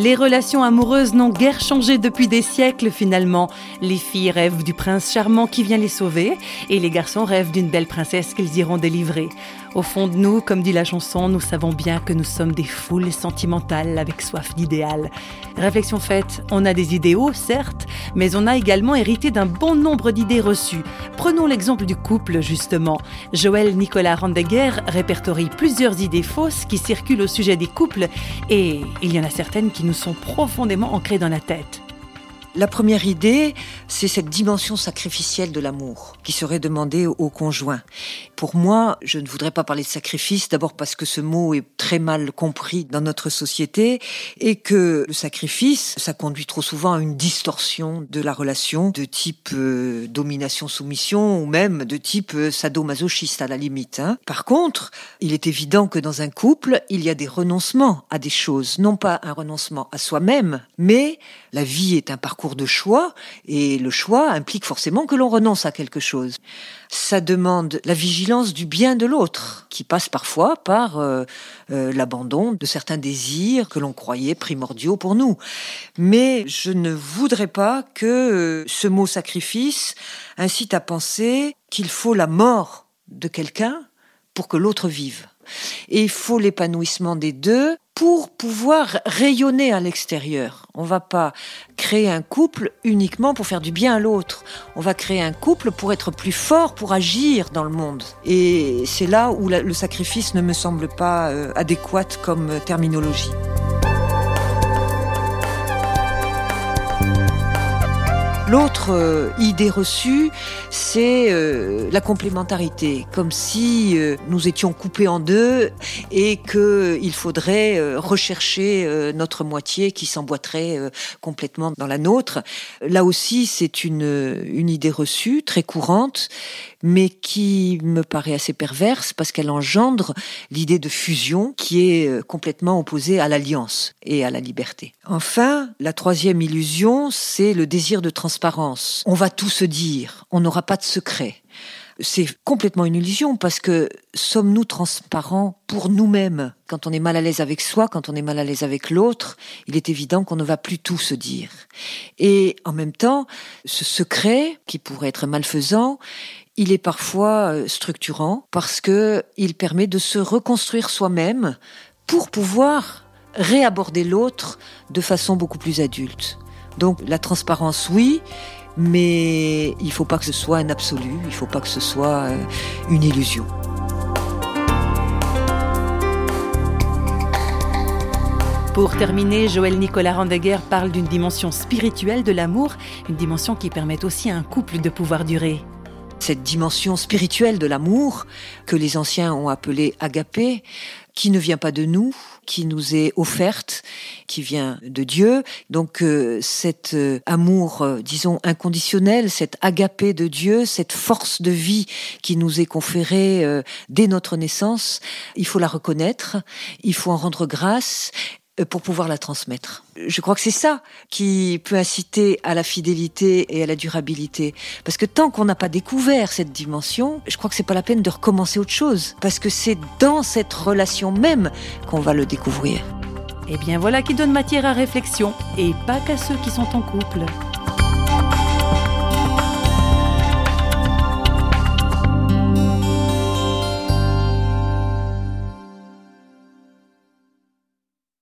Les relations amoureuses n'ont guère changé depuis des siècles finalement. Les filles rêvent du prince charmant qui vient les sauver et les garçons rêvent d'une belle princesse qu'ils iront délivrer. Au fond de nous, comme dit la chanson, nous savons bien que nous sommes des foules sentimentales avec soif d'idéal. Réflexion faite, on a des idéaux, certes, mais on a également hérité d'un bon nombre d'idées reçues. Prenons l'exemple du couple, justement. Joël Nicolas Randeguer répertorie plusieurs idées fausses qui circulent au sujet des couples, et il y en a certaines qui nous sont profondément ancrées dans la tête. La première idée, c'est cette dimension sacrificielle de l'amour qui serait demandée au conjoint. Pour moi, je ne voudrais pas parler de sacrifice, d'abord parce que ce mot est très mal compris dans notre société et que le sacrifice, ça conduit trop souvent à une distorsion de la relation de type euh, domination-soumission ou même de type euh, sadomasochiste à la limite. Hein. Par contre, il est évident que dans un couple, il y a des renoncements à des choses, non pas un renoncement à soi-même, mais la vie est un parcours de choix, et le choix implique forcément que l'on renonce à quelque chose. Ça demande la vigilance du bien de l'autre, qui passe parfois par euh, euh, l'abandon de certains désirs que l'on croyait primordiaux pour nous. Mais je ne voudrais pas que euh, ce mot sacrifice incite à penser qu'il faut la mort de quelqu'un pour que l'autre vive. Et il faut l'épanouissement des deux pour pouvoir rayonner à l'extérieur. On va pas créer un couple uniquement pour faire du bien à l'autre. On va créer un couple pour être plus fort, pour agir dans le monde. Et c'est là où le sacrifice ne me semble pas euh, adéquat comme terminologie. L'autre euh, idée reçue, c'est euh, la complémentarité, comme si euh, nous étions coupés en deux et qu'il faudrait rechercher notre moitié qui s'emboîterait complètement dans la nôtre. Là aussi, c'est une, une idée reçue, très courante, mais qui me paraît assez perverse parce qu'elle engendre l'idée de fusion qui est complètement opposée à l'alliance et à la liberté. Enfin, la troisième illusion, c'est le désir de transformation on va tout se dire, on n'aura pas de secret. C'est complètement une illusion parce que sommes-nous transparents pour nous-mêmes? Quand on est mal à l'aise avec soi, quand on est mal à l'aise avec l'autre, il est évident qu'on ne va plus tout se dire. Et en même temps, ce secret, qui pourrait être malfaisant, il est parfois euh, structurant parce que il permet de se reconstruire soi-même pour pouvoir réaborder l'autre de façon beaucoup plus adulte. Donc la transparence, oui, mais il ne faut pas que ce soit un absolu, il ne faut pas que ce soit euh, une illusion. Pour terminer, Joël Nicolas Randeguer parle d'une dimension spirituelle de l'amour, une dimension qui permet aussi à un couple de pouvoir durer. Cette dimension spirituelle de l'amour, que les anciens ont appelée agapé, qui ne vient pas de nous, qui nous est offerte, qui vient de Dieu. Donc euh, cet euh, amour, euh, disons, inconditionnel, cette agapé de Dieu, cette force de vie qui nous est conférée dès notre naissance, il faut la reconnaître, il faut en rendre grâce pour pouvoir la transmettre. Je crois que c'est ça qui peut inciter à la fidélité et à la durabilité. Parce que tant qu'on n'a pas découvert cette dimension, je crois que c'est pas la peine de recommencer autre chose. Parce que c'est dans cette relation même qu'on va le découvrir. Eh bien voilà qui donne matière à réflexion, et pas qu'à ceux qui sont en couple.